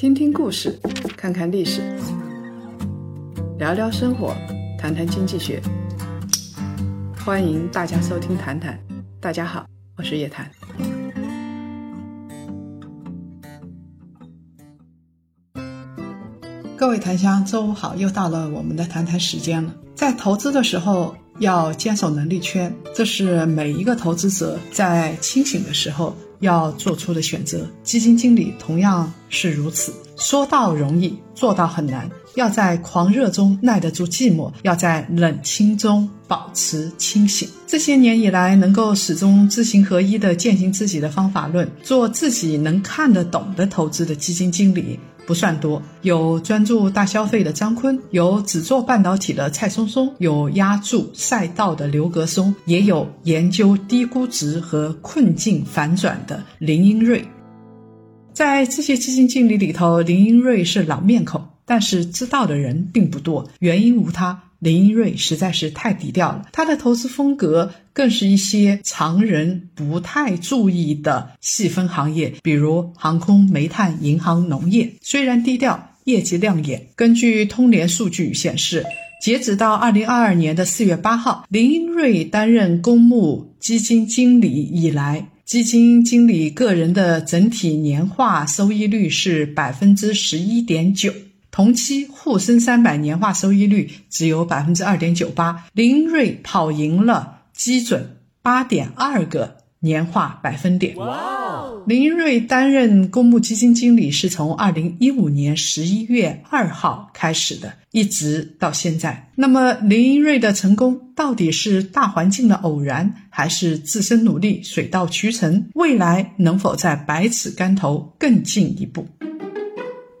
听听故事，看看历史，聊聊生活，谈谈经济学。欢迎大家收听《谈谈》，大家好，我是叶檀。各位檀香，周五好，又到了我们的谈谈时间了。在投资的时候，要坚守能力圈，这是每一个投资者在清醒的时候。要做出的选择，基金经理同样是如此。说到容易，做到很难。要在狂热中耐得住寂寞，要在冷清中保持清醒。这些年以来，能够始终知行合一的践行自己的方法论，做自己能看得懂的投资的基金经理。不算多，有专注大消费的张坤，有只做半导体的蔡松松，有压住赛道的刘格松，也有研究低估值和困境反转的林英瑞。在这些基金经理里头，林英瑞是老面孔，但是知道的人并不多，原因无他。林英瑞实在是太低调了，他的投资风格更是一些常人不太注意的细分行业，比如航空、煤炭、银行、农业。虽然低调，业绩亮眼。根据通联数据显示，截止到二零二二年的四月八号，林英瑞担任公募基金经理以来，基金经理个人的整体年化收益率是百分之十一点九。同期沪深三百年化收益率只有百分之二点九八，林瑞跑赢了基准八点二个年化百分点。林瑞担任公募基金经理是从二零一五年十一月二号开始的，一直到现在。那么林瑞的成功到底是大环境的偶然，还是自身努力水到渠成？未来能否在百尺竿头更进一步？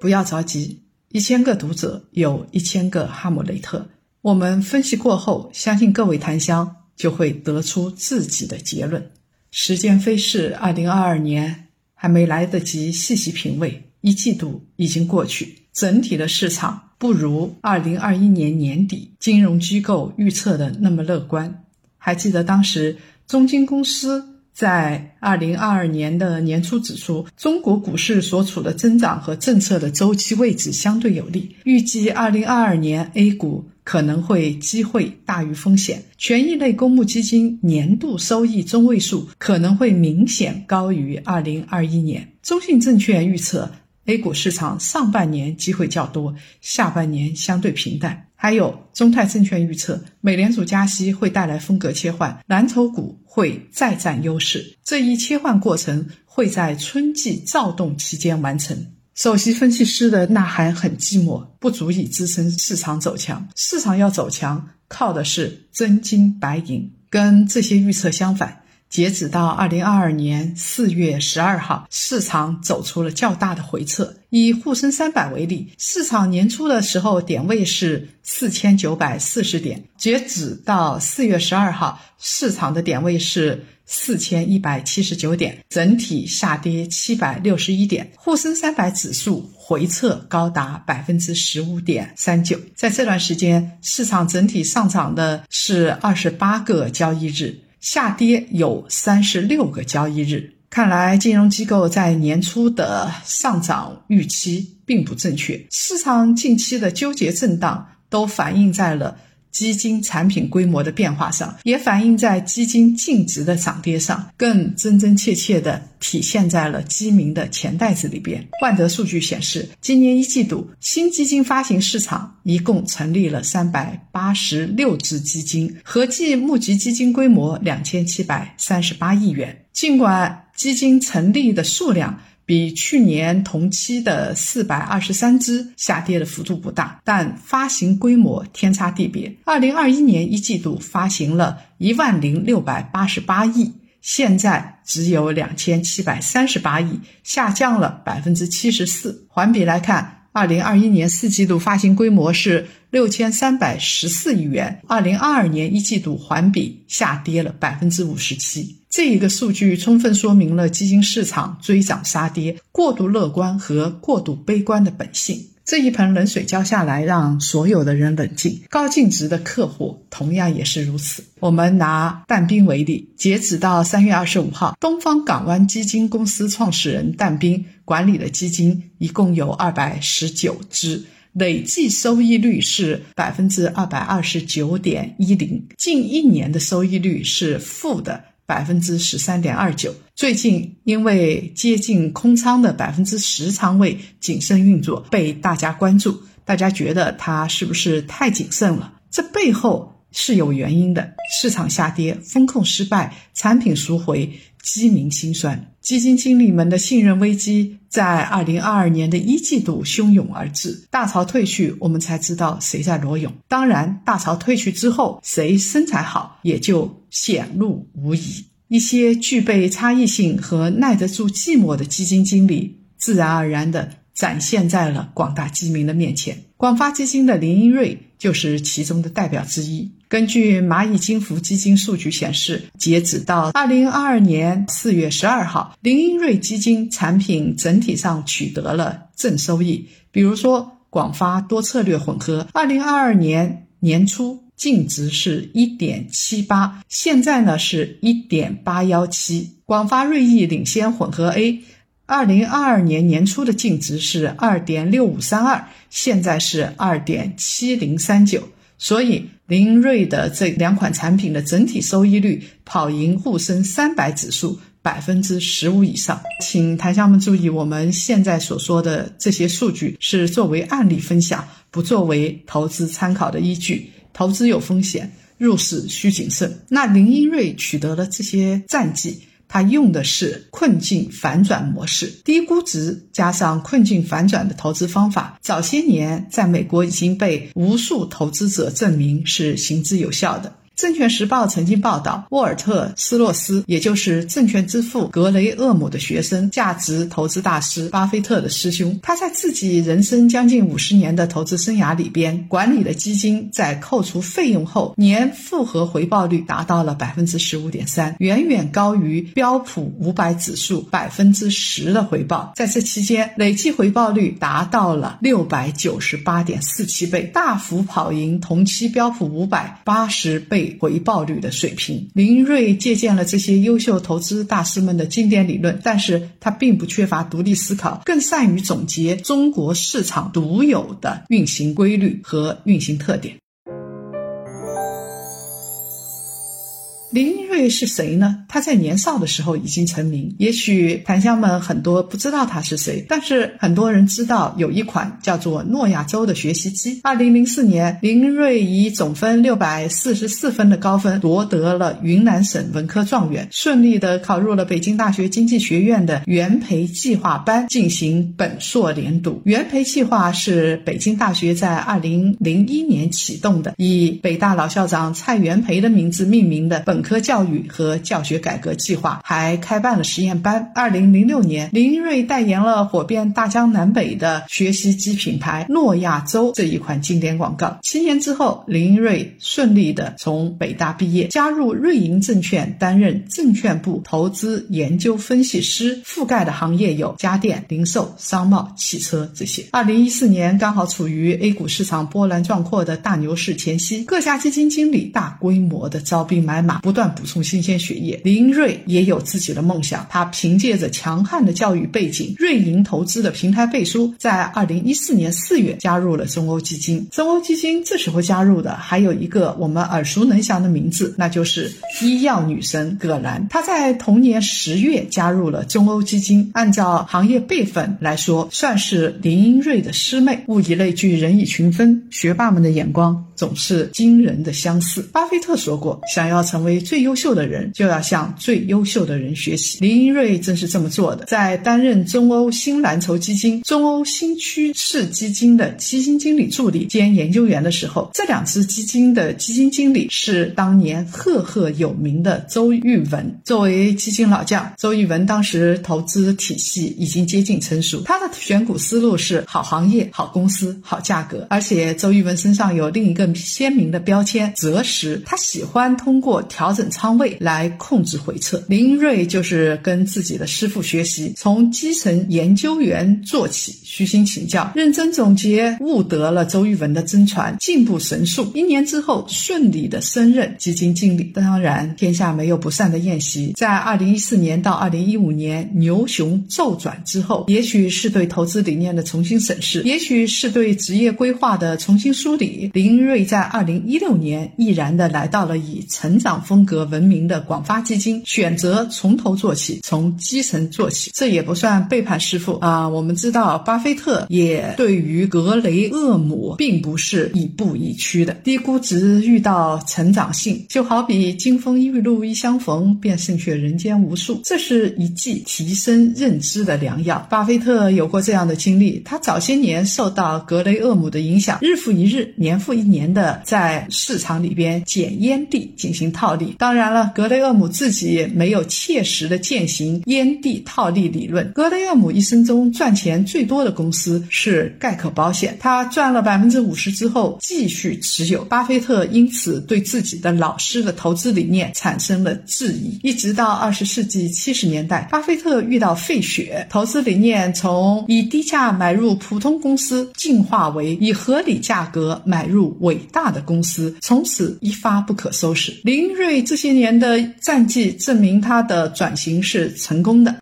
不要着急。一千个读者有一千个哈姆雷特。我们分析过后，相信各位檀香就会得出自己的结论。时间飞逝，二零二二年还没来得及细细品味，一季度已经过去，整体的市场不如二零二一年年底金融机构预测的那么乐观。还记得当时中金公司。在二零二二年的年初指出，中国股市所处的增长和政策的周期位置相对有利，预计二零二二年 A 股可能会机会大于风险，权益类公募基金年度收益中位数可能会明显高于二零二一年。中信证券预测。A 股市场上半年机会较多，下半年相对平淡。还有中泰证券预测，美联储加息会带来风格切换，蓝筹股会再占优势。这一切换过程会在春季躁动期间完成。首席分析师的呐喊很寂寞，不足以支撑市场走强。市场要走强，靠的是真金白银。跟这些预测相反。截止到二零二二年四月十二号，市场走出了较大的回撤。以沪深三百为例，市场年初的时候点位是四千九百四十点，截止到四月十二号，市场的点位是四千一百七十九点，整体下跌七百六十一点，沪深三百指数回撤高达百分之十五点三九。在这段时间，市场整体上涨的是二十八个交易日。下跌有三十六个交易日，看来金融机构在年初的上涨预期并不正确。市场近期的纠结震荡都反映在了。基金产品规模的变化上，也反映在基金净值的涨跌上，更真真切切地体现在了基民的钱袋子里边。万德数据显示，今年一季度新基金发行市场一共成立了三百八十六只基金，合计募集基金规模两千七百三十八亿元。尽管基金成立的数量，比去年同期的四百二十三只下跌的幅度不大，但发行规模天差地别。二零二一年一季度发行了一万零六百八十八亿，现在只有两千七百三十八亿，下降了百分之七十四。环比来看，二零二一年四季度发行规模是六千三百十四亿元，二零二二年一季度环比下跌了百分之五十七。这一个数据充分说明了基金市场追涨杀跌、过度乐观和过度悲观的本性。这一盆冷水浇下来，让所有的人冷静。高净值的客户同样也是如此。我们拿但斌为例，截止到三月二十五号，东方港湾基金公司创始人但斌管理的基金一共有二百十九只。累计收益率是百分之二百二十九点一零，近一年的收益率是负的百分之十三点二九。最近因为接近空仓的百分之十仓位谨慎运作，被大家关注，大家觉得它是不是太谨慎了？这背后。是有原因的，市场下跌，风控失败，产品赎回，基民心酸，基金经理们的信任危机在二零二二年的一季度汹涌而至。大潮退去，我们才知道谁在裸泳。当然，大潮退去之后，谁身材好也就显露无遗。一些具备差异性和耐得住寂寞的基金经理，自然而然地。展现在了广大基民的面前。广发基金的林英瑞就是其中的代表之一。根据蚂蚁金服基金数据显示，截止到二零二二年四月十二号，林英瑞基金产品整体上取得了正收益。比如说，广发多策略混合，二零二二年年初净值是一点七八，现在呢是一点八幺七。广发瑞意领先混合 A。二零二二年年初的净值是二点六五三二，现在是二点七零三九，所以林英瑞的这两款产品的整体收益率跑赢沪深三百指数百分之十五以上。请檀香们注意，我们现在所说的这些数据是作为案例分享，不作为投资参考的依据。投资有风险，入市需谨慎。那林英瑞取得了这些战绩。它用的是困境反转模式，低估值加上困境反转的投资方法，早些年在美国已经被无数投资者证明是行之有效的。证券时报曾经报道，沃尔特·斯洛斯，也就是证券之父格雷厄姆的学生，价值投资大师巴菲特的师兄。他在自己人生将近五十年的投资生涯里边，管理的基金在扣除费用后，年复合回报率达到了百分之十五点三，远远高于标普五百指数百分之十的回报。在这期间，累计回报率达到了六百九十八点四七倍，大幅跑赢同期标普五百八十倍。回报率的水平，林瑞借鉴了这些优秀投资大师们的经典理论，但是他并不缺乏独立思考，更善于总结中国市场独有的运行规律和运行特点。林瑞是谁呢？他在年少的时候已经成名，也许檀香们很多不知道他是谁，但是很多人知道有一款叫做诺亚舟的学习机。二零零四年，林瑞以总分六百四十四分的高分夺得了云南省文科状元，顺利的考入了北京大学经济学院的元培计划班进行本硕连读。元培计划是北京大学在二零零一年启动的，以北大老校长蔡元培的名字命名的本。本科教育和教学改革计划还开办了实验班。二零零六年，林英瑞代言了火遍大江南北的学习机品牌诺亚舟这一款经典广告。七年之后，林英瑞顺利的从北大毕业，加入瑞银证券担任证券部投资研究分析师，覆盖的行业有家电、零售、商贸、汽车这些。二零一四年刚好处于 A 股市场波澜壮阔的大牛市前夕，各家基金经理大规模的招兵买马。不断补充新鲜血液，林瑞也有自己的梦想。他凭借着强悍的教育背景、瑞银投资的平台背书，在二零一四年四月加入了中欧基金。中欧基金这时候加入的还有一个我们耳熟能详的名字，那就是医药女神葛兰。她在同年十月加入了中欧基金，按照行业辈分来说，算是林英瑞的师妹。物以类聚，人以群分，学霸们的眼光总是惊人的相似。巴菲特说过，想要成为最优秀的人就要向最优秀的人学习。林英瑞正是这么做的。在担任中欧新蓝筹基金、中欧新趋势基金的基金经理助理兼研究员的时候，这两支基金的基金经理是当年赫赫有名的周玉文。作为基金老将，周玉文当时投资体系已经接近成熟，他的选股思路是好行业、好公司、好价格。而且周玉文身上有另一个鲜明的标签择时，他喜欢通过调整仓位来控制回撤。林瑞就是跟自己的师傅学习，从基层研究员做起，虚心请教，认真总结，悟得了周玉文的真传，进步神速。一年之后，顺利的升任基金经理。当然，天下没有不散的宴席。在二零一四年到二零一五年牛熊骤转之后，也许是对投资理念的重新审视，也许是对职业规划的重新梳理。林瑞在二零一六年毅然的来到了以成长风格闻名的广发基金，选择从头做起，从基层做起，这也不算背叛师傅啊。我们知道，巴菲特也对于格雷厄姆并不是亦步亦趋的。低估值遇到成长性，就好比金风玉露一相逢，便胜却人间无数。这是一剂提升认知的良药。巴菲特有过这样的经历，他早些年受到格雷厄姆的影响，日复一日、年复一年的在市场里边捡烟蒂进行套利。当然了，格雷厄姆自己也没有切实的践行烟蒂套利理论。格雷厄姆一生中赚钱最多的公司是盖克保险，他赚了百分之五十之后继续持有。巴菲特因此对自己的老师的投资理念产生了质疑，一直到二十世纪七十年代，巴菲特遇到费雪，投资理念从以低价买入普通公司进化为以合理价格买入伟伟大的公司，从此一发不可收拾。林瑞这些年的战绩证明他的转型是成功的。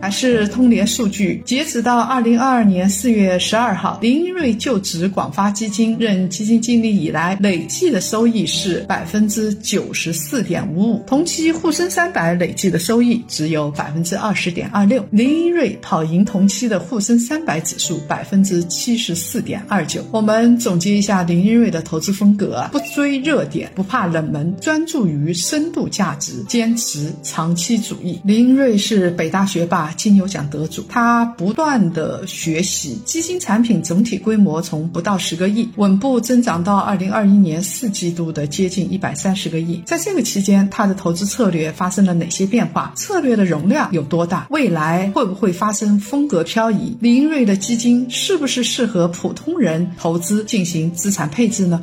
还是通联数据，截止到二零二二年四月十二号，林瑞就职广发基金任基金经理以来，累计的收益是百分之九十四点五五，同期沪深三百累计的收益只有百分之二十点二六，林瑞跑赢同期的沪深三百指数百分之七十四点二九。我们总结一下林瑞的投资风格，不追热点，不怕冷门，专注于深度价值，坚持长期主义。林瑞是北大学霸。金牛奖得主，他不断的学习，基金产品总体规模从不到十个亿，稳步增长到二零二一年四季度的接近一百三十个亿。在这个期间，他的投资策略发生了哪些变化？策略的容量有多大？未来会不会发生风格漂移？林瑞的基金是不是适合普通人投资进行资产配置呢？